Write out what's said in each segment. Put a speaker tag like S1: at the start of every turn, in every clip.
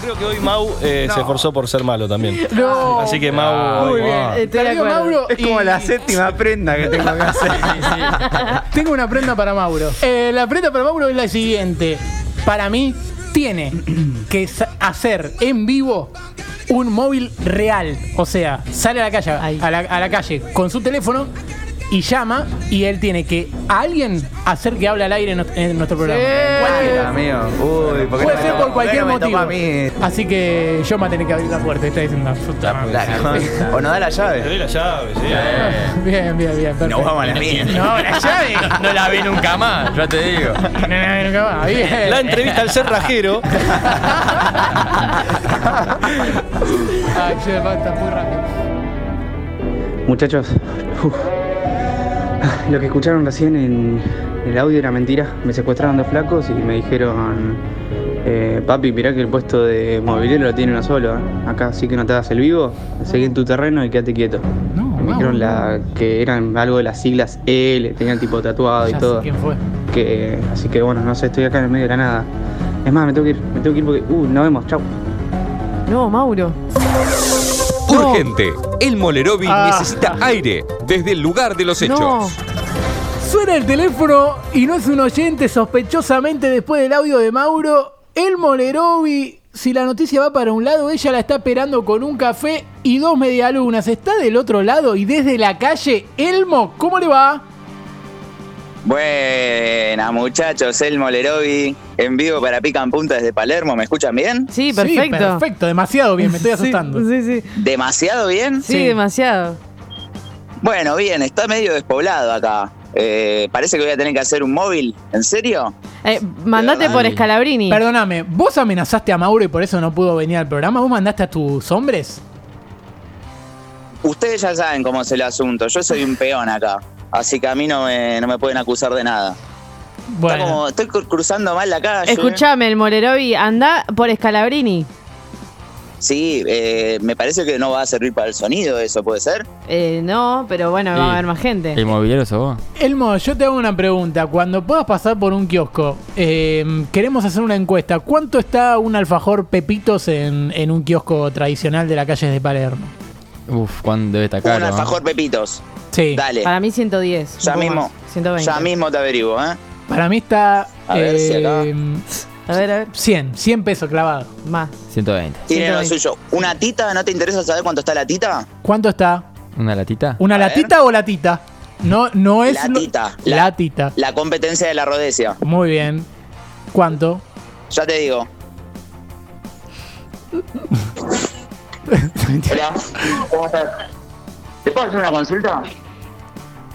S1: Pero creo que hoy Mau eh, se esforzó por ser malo también.
S2: No.
S1: Así que Mau.
S2: Muy
S1: hoy-
S2: bien.
S3: Estoy de
S2: Perdió
S3: acuerdo.
S2: Mauro
S4: Es como
S2: y-
S4: la séptima prenda que tengo que hacer.
S2: Tengo una prenda para Mauro. Eh, la prenda para Mauro es la siguiente. Para mí, tiene que sa- hacer en vivo un móvil real. O sea, sale a la calle,
S3: Ay.
S2: a la, a la calle con su teléfono y llama y él tiene que a alguien hacer que hable al aire en, nuestro- en nuestro programa. Cualquiera.
S4: Amigo. Uy, ¿por qué
S2: Puede
S4: no
S2: ser por cualquier
S4: por qué no me
S2: motivo.
S4: a mí?
S2: Así que yo me voy a tener que abrir la puerta. Está diciendo puta madre.
S4: La- O no da la
S1: Te
S4: llave.
S1: doy la llave, sí.
S2: Bien, bien, bien. Perfecto.
S4: No vamos a la mía.
S2: No, la llave.
S5: No la vi nunca más, ya te digo.
S2: No, no, no, nunca más. Bien.
S1: La entrevista al cerrajero.
S2: Ay, che, basta, muy rápido.
S4: Muchachos, uf. Lo que escucharon recién en el audio era mentira. Me secuestraron dos flacos y me dijeron, eh, papi, mirá que el puesto de movilero lo tiene uno solo. ¿eh? Acá sí que no te hagas el vivo, seguí en tu terreno y quédate quieto.
S2: No,
S4: Me dijeron la, que eran algo de las siglas L, tenían tipo tatuado y
S2: sé
S4: todo.
S2: quién fue.
S4: Que, así que bueno, no sé, estoy acá en el medio de la nada. Es más, me tengo que ir, me tengo que ir porque, uh, nos vemos, chau.
S3: No, Mauro.
S6: Urgente. El Molerovi
S2: Ah.
S6: necesita aire desde el lugar de los hechos.
S3: No.
S2: Suena el teléfono y no es un oyente sospechosamente después del audio de Mauro. El Molerovi, si la noticia va para un lado, ella la está esperando con un café y dos medialunas. Está del otro lado y desde la calle. Elmo, ¿cómo le va?
S7: Buena, muchachos, el Molerovi en vivo para Pican Punta desde Palermo. ¿Me escuchan bien?
S3: Sí, perfecto.
S2: Sí, perfecto, demasiado bien, me estoy asustando.
S3: Sí, sí, sí.
S7: ¿Demasiado bien?
S3: Sí,
S2: Sí.
S3: demasiado.
S7: Bueno, bien, está medio despoblado acá. Eh, parece que voy a tener que hacer un móvil. ¿En serio?
S3: Eh, mandate por Scalabrini.
S2: Perdóname, ¿vos amenazaste a Mauro y por eso no pudo venir al programa? ¿Vos mandaste a tus hombres?
S7: Ustedes ya saben cómo es el asunto. Yo soy un peón acá. Así que a mí no me, no me pueden acusar de nada.
S2: Bueno,
S7: como, estoy cru- cruzando mal la calle.
S3: Escuchame, el Molerovi, anda por Scalabrini.
S7: Sí, eh, me parece que no va a servir para el sonido eso, ¿puede ser?
S3: Eh, no, pero bueno,
S5: Sí.
S3: va a haber más gente.
S5: ¿El mobiliario sos vos?
S2: Elmo, yo te hago una pregunta. Cuando puedas pasar por un kiosco, eh, queremos hacer una encuesta. ¿Cuánto está un alfajor Pepitos en, en un kiosco tradicional de la calle de Palermo?
S5: Uf, ¿cuándo debe estar
S7: Un
S5: caro? ¿no?
S7: alfajor Pepitos.
S2: Sí.
S7: Dale.
S3: Para mí 110.
S7: Ya
S3: un
S7: mismo.
S3: más, 120.
S7: Ya mismo te averiguo, ¿eh?
S2: Para mí está
S7: A ver si acá.
S2: eh,
S3: A ver, a ver.
S2: 100, 100 pesos clavado.
S3: Más.
S5: 120.
S7: Tiene lo
S3: 120.
S7: suyo. ¿Una tita? ¿No te interesa saber cuánto está la tita?
S2: ¿Cuánto está?
S5: ¿Una latita?
S2: ¿Una
S7: A ver.
S2: latita o latita? No, no es.
S7: Latita.
S2: La...
S7: La-
S2: Latita.
S7: La competencia de la rodecia.
S2: Muy bien. ¿Cuánto?
S7: Ya te digo. Hola. ¿Cómo estás? ¿Te puedo hacer una consulta?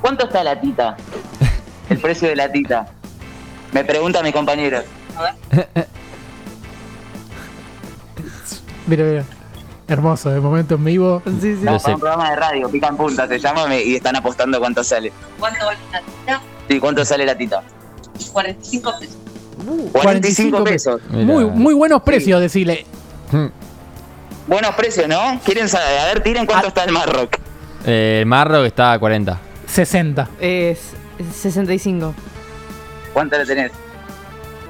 S7: ¿Cuánto está la tita? El precio de la tita. Me pregunta mi compañero.
S2: Mira, mira. Hermoso, de momento en vivo.
S3: Sí, sí.
S7: No, para un programa de radio, pican punta, se llama y están apostando cuánto sale.
S8: ¿Cuánto vale la tita?
S7: Sí, ¿cuánto sale la tita?
S8: 45 pesos.
S7: 45 pesos.
S5: Mira.
S2: Muy, muy buenos precios, decirle.
S5: Hmm.
S7: Buenos precios, ¿no? ¿Quieren saber? A ver, tiren cuánto
S2: Ah.
S7: está el Marrock.
S5: Eh, el marro que está a 40.
S2: 60.
S3: Es 65.
S7: ¿Cuánto le tenés?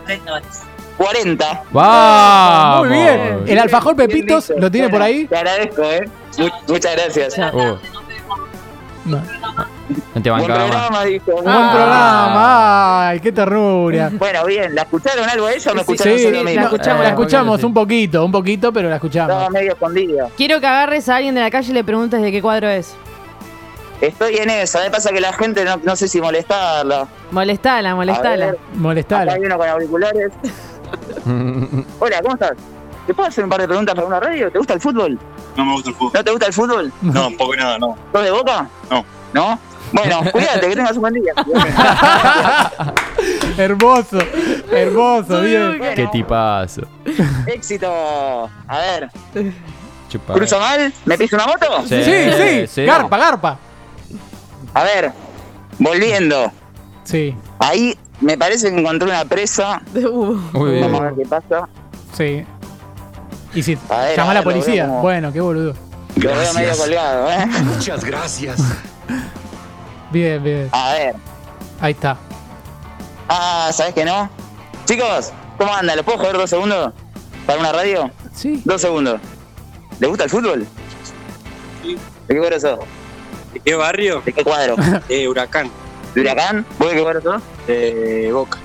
S8: 30 dólares.
S7: 40.
S5: ¡Vamos!
S2: Muy bien. El alfajor Pepitos. ¿lo tiene por ahí?
S7: Te agradezco, ¿eh? Mu- muchas gracias.
S5: Uh,
S2: No.
S5: no te
S7: Buen
S5: bancaba más.
S7: programa, dijo.
S2: Buen programa. Ay, qué ternura.
S7: Bueno, bien. ¿La escucharon algo a ella o me
S3: Sí,
S7: escucharon
S2: Sí,
S7: solo a mí?
S2: la escuchamos, la
S5: Eh,
S2: escuchamos un poquito, un poquito, pero la
S7: Estaba
S2: escuchamos.
S7: medio escondida.
S3: Quiero que agarres a alguien de la calle y le preguntes de qué cuadro es.
S7: Estoy en esa. Me pasa que la gente no, no sé si molestarla.
S3: Molestala, molestala.
S7: ver, acá
S2: Molestala.
S7: hay uno con auriculares. Hola, ¿cómo estás? ¿Te puedo hacer un par de preguntas para una radio? ¿Te gusta el fútbol?
S9: No me gusta el fútbol.
S7: ¿No te gusta el fútbol?
S9: No, poco y nada, no.
S7: ¿Sos de boca?
S9: No.
S7: ¿No? Bueno, cuídate, que tengas un buen día.
S2: hermoso, hermoso, bien.
S5: Qué tipazo.
S7: Éxito. A ver,
S5: Chupa.
S7: ¿cruzo mal? ¿Me piso una moto?
S2: Sí, sí, garpa, garpa.
S7: A ver, volviendo.
S2: Sí,
S7: Ahí me parece que encontré una presa.
S3: Uh,
S5: Muy bien.
S7: Vamos a ver qué pasa.
S2: sí. Y si
S7: A ver,
S2: llama
S7: a
S2: a la policía.
S7: como-
S2: Bueno, qué boludo.
S7: Lo veo medio colgado, ¿eh?
S6: Muchas gracias.
S2: Bien, bien.
S7: A ver.
S2: Ahí está.
S7: Ah, ¿sabes que no? Chicos, ¿cómo andan? ¿Lo puedo joder dos segundos? ¿Para una radio?
S2: Sí.
S7: Dos segundos. ¿Le gusta el fútbol?
S9: Sí.
S7: ¿De qué sos?
S9: ¿De qué barrio?
S7: ¿De qué cuadro?
S9: De Huracán.
S7: ¿De Huracán? ¿Vos de qué cuadro sos?
S9: De Boca.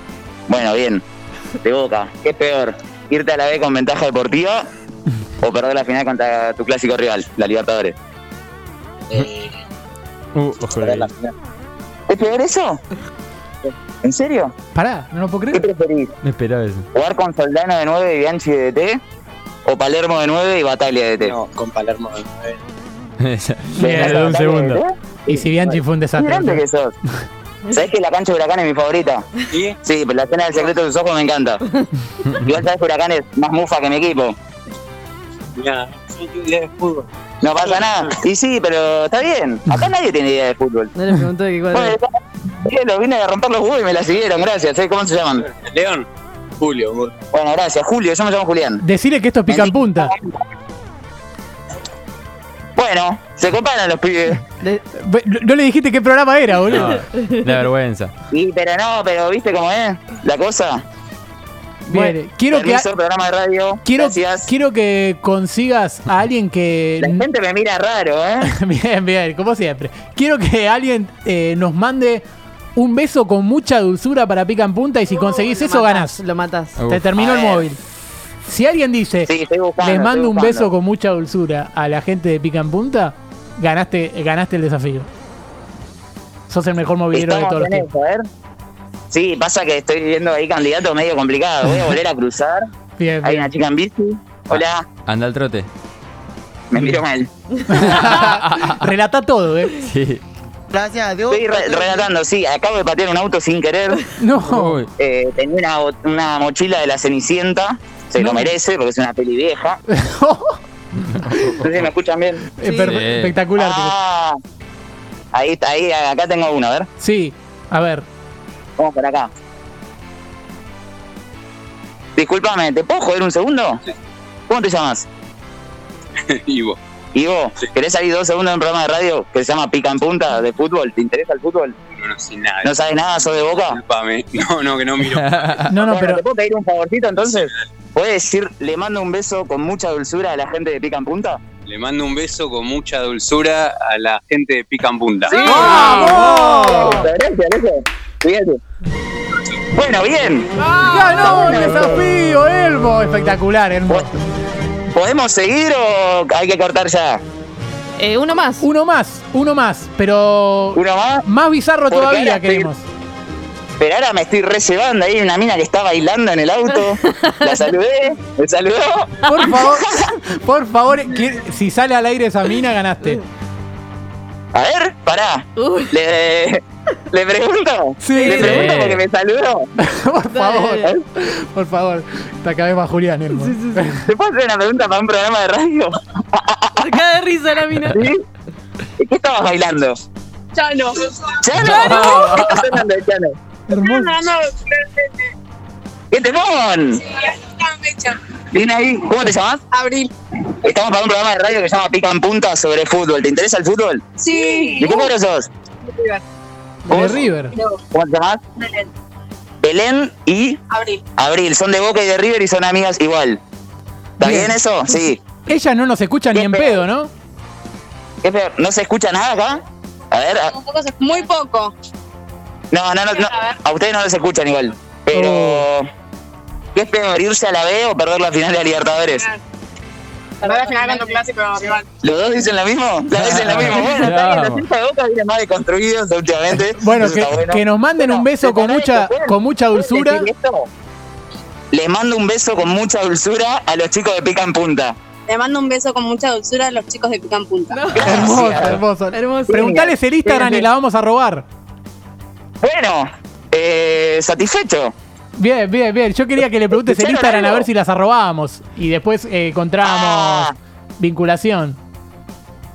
S7: Bueno, bien. De Boca. ¿Qué es peor? ¿Irte a la B con ventaja deportiva o perder la final contra tu clásico rival, la Libertadores?
S9: Eh,
S5: uh,
S7: ¿Es peor eso? ¿En serio?
S2: Pará, no lo puedo creer.
S7: ¿Qué preferís?
S5: Me esperaba eso.
S7: ¿Jugar con Soldano de 9 y Bianchi de DT? ¿O Palermo de 9 y Batalla de DT?
S9: No, con Palermo de
S5: 9. Un segundo. ¿eh?
S2: Y si Bianchi fue un desastre.
S7: grande que sos. ¿Sabés que la cancha de Huracán es mi favorita?
S9: ¿Sí?
S7: Sí, la escena del secreto de sus ojos me encanta. Igual sabés que Huracán es más mufa que mi equipo.
S9: Ya, idea de fútbol.
S7: No pasa nada. Y sí, pero está bien. Acá nadie tiene idea de fútbol.
S3: No le pregunto de qué cuadro.
S7: Bueno, vine a romper los huevos y me la siguieron, gracias. ¿eh? ¿Cómo se llaman?
S9: León. Julio.
S7: Bueno, gracias. Julio, yo me llamo Julián.
S2: Decirle que esto pica en punta.
S7: Bueno, se comparan los pibes.
S2: No le dijiste qué programa era, boludo.
S5: No, da vergüenza.
S7: Sí, pero no, pero ¿viste cómo es la cosa?
S2: Bien, quiero que,
S7: Permiso, programa de radio.
S2: quiero,
S7: Gracias.
S2: quiero que consigas a alguien que.
S7: La gente me mira raro, ¿eh?
S2: Bien, bien, como siempre. Quiero que alguien eh, nos mande un beso con mucha dulzura para pica en punta y si conseguís
S3: Lo
S2: eso
S3: matás,
S2: ganás.
S3: Lo matas.
S2: Te terminó el móvil. Si alguien dice,
S7: Sí, buscando.
S2: les mando un beso con mucha dulzura a la gente de pica en punta, ganaste, ganaste el desafío. Sos el mejor movilero de todos los tiempos.
S7: ver. Sí, pasa que estoy viendo ahí candidatos medio complicados. Voy a volver a cruzar.
S2: Bien,
S7: Hay
S2: bien.
S7: una chica en bici. Hola,
S5: Anda al trote.
S7: me miro mal.
S2: Relata todo, ¿eh?
S5: Sí.
S10: Gracias a Dios.
S7: Estoy re- relatando, sí, acabo de patear un auto sin querer.
S2: No.
S7: Eh, tenía una mochila de la Cenicienta. Se lo merece porque es una peli vieja. No sé si me escuchan bien.
S5: Sí.
S2: Espectacular.
S7: Ah, ahí está, ahí, acá tengo uno, a ver.
S2: Sí, a ver.
S7: Vamos por acá. Disculpame, ¿te puedo joder un segundo? ¿Cómo te llamas?
S9: Ivo.
S7: Ivo, ¿querés salir dos segundos en un programa de radio que se llama Pica en Punta de fútbol? ¿Te interesa el fútbol?
S9: No, no sé nada.
S7: ¿No sabes nada? ¿Sos de boca?
S9: Disculpame. No, no, que no miro.
S2: No, no,
S7: Bueno,
S2: pero
S7: ¿Te puedo pedir un favorcito entonces? ¿Puedes decir, le mando un beso con mucha dulzura a la gente de Pica en Punta?
S9: Le mando un beso con mucha dulzura a la gente de Pica en Punta.
S2: ¡Vamos!
S7: Gracias, loco. Fíjate. Bueno, bien.
S2: ¡Ganó el desafío, Elmo! Espectacular, hermoso.
S7: ¿Podemos seguir o hay que cortar ya?
S3: Eh, uno más.
S2: Uno más, uno más, pero
S7: ¿Uno más?
S2: más bizarro todavía queremos.
S7: Pero ahora me estoy recebando ahí una mina que está bailando en el auto. La saludé, me saludó.
S2: Por favor, por favor, que- si sale al aire esa mina, ganaste.
S7: A ver, pará.
S3: Uy.
S7: Le, le pregunto.
S2: Sí.
S7: Le pregunto
S5: Sí.
S7: porque me saludó.
S2: Por favor,
S3: Dale.
S2: por favor. Te acabé más Julián, Elmo.
S7: ¿Te puedo hacer una pregunta para un programa de radio?
S3: Acá de risa la mina.
S7: ¿Sí? ¿Qué estabas bailando?
S8: Chano.
S7: ¿Chano? ¿Qué estás hablando de Chano?
S2: Hermoso.
S8: No, no,
S7: ¿Qué temón? Viene ahí. ¿Cómo te llamas?
S8: Abril.
S7: Estamos para un programa de radio que se llama Pica en Punta sobre fútbol. ¿Te interesa el fútbol?
S8: Sí.
S7: ¿De qué cuadro sos?
S2: De River.
S7: ¿Cómo te llamas? Belén y
S8: Abril.
S7: Abril. Son de Boca y de River y son amigas igual. ¿Está
S2: Bien.
S7: bien, eso? Sí.
S2: Ella no nos escucha ni en pedo, ¿no?
S7: ¿Qué peor? ¿No se escucha nada acá? A ver. a-
S8: Muy poco.
S7: No, no, no, no. A ustedes no les escuchan igual. Pero.
S2: Oh.
S7: ¿Qué es peor, irse a la B o perder la final de la Libertadores?
S8: Perder la final clásico rival.
S7: ¿Los dos dicen lo mismo? ¿Los dos dicen lo mismo? Bueno, está bien, los
S5: Bravo.
S7: hinchas de Boca vienen más deconstruidos últimamente.
S2: Bueno, que,
S7: bueno.
S2: que nos manden un beso con mucha,
S7: ¿pueden-
S2: con mucha dulzura.
S7: Les mando un beso con mucha dulzura a los chicos de Pica en Punta.
S8: Le mando un beso con mucha dulzura a los chicos de Pican Punta.
S2: Hermoso, hermoso.
S3: Hermoso.
S2: Preguntales el Instagram y la vamos a robar.
S7: Bueno, eh, satisfecho.
S2: Bien, bien, bien. Yo quería que le preguntes el
S7: ¿Escucharon
S2: Instagram a ver si las arrobábamos. Y después eh, encontrábamos
S7: Ah.
S2: vinculación.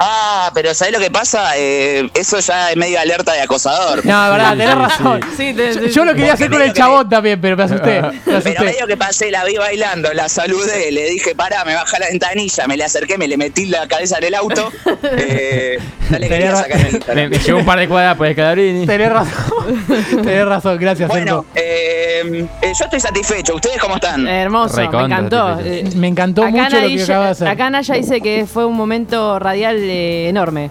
S7: Ah, pero ¿sabés lo que pasa? Eh, eso ya es medio alerta de acosador.
S2: No, verdad, tenés
S5: sí,
S2: razón.
S3: Sí, te-
S2: Yo,
S3: te-
S2: yo lo quería hacer con el chabón también, pero me asusté. Me
S7: Pero medio que pasé, la vi bailando, la saludé, le dije, pará, me baja la ventanilla, me le acerqué, me le metí la cabeza en el auto. Eh, no le quería sacar el
S5: Me, me llegó un par de cuadras por el.
S2: Tenés razón. tenés razón, gracias,
S7: Bueno. Eh, yo estoy satisfecho. ¿Ustedes cómo están?
S3: Hermoso, me encantó. Eh,
S2: Me encantó
S3: acá
S2: mucho lo que
S3: Naya-
S2: acaba de hacer.
S3: Acá Naya dice que fue un momento radial eh, enorme.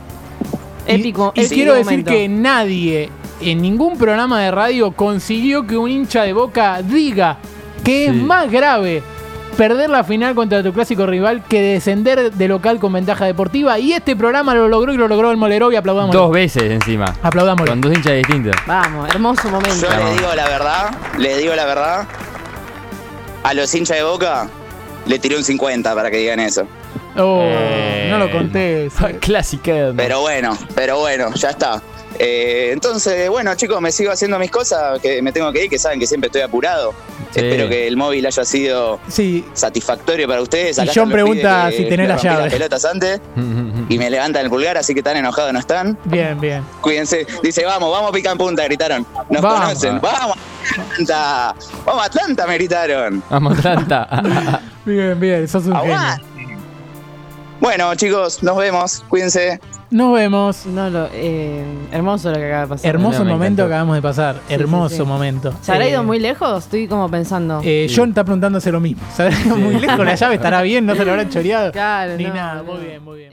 S2: Y-
S3: Épico.
S2: Y,
S3: épico
S2: quiero decir
S3: momento.
S2: que nadie en ningún programa de radio consiguió que un hincha de boca diga que es más grave perder la final contra tu clásico rival que descender de local con ventaja deportiva. Y este programa lo logró y lo logró el Molero y aplaudámoslo.
S5: Dos veces encima.
S2: Aplaudámoslo.
S5: Con dos hinchas distintos.
S3: Vamos, hermoso momento.
S7: Yo le digo la verdad, le digo la verdad. A los hinchas de boca le tiré un 50 para que digan eso.
S2: Oh,
S5: Eh,
S2: no lo conté.
S5: Clásica.
S7: Pero bueno, pero bueno, ya está. Eh, entonces, bueno, chicos, me sigo haciendo mis cosas, que me tengo que ir, que saben que siempre estoy apurado.
S5: Sí.
S7: Espero que el móvil haya sido
S2: Sí,
S7: satisfactorio para ustedes.
S2: Y
S7: Acá
S2: John
S7: están los
S2: pregunta si tenés la llave.
S7: las pelotas antes y me levantan el pulgar, así que tan enojados no están.
S2: bien, bien.
S7: Cuídense. Dice, vamos, vamos, pica en punta, gritaron. Nos
S2: Vamos.
S7: conocen. Vamos, Atlanta. Vamos, Atlanta, me gritaron.
S5: Vamos, Atlanta.
S2: Bien, bien, sos un genio.
S7: Bueno, chicos, nos vemos. Cuídense.
S2: Nos vemos.
S3: No, lo, eh, hermoso lo que acaba de pasar.
S2: Hermoso
S5: No, me
S2: momento acabamos de pasar. Hermoso
S3: sí.
S2: momento.
S3: ¿Se habrá
S2: Eh,
S3: ido muy lejos? Estoy como pensando.
S2: Eh, John está preguntándose lo mismo. ¿Se habrá ido muy lejos? La llave estará bien, no se lo habrán choreado.
S3: Claro,
S2: Ni
S3: no,
S2: nada.
S3: no.
S2: Muy bien, muy bien.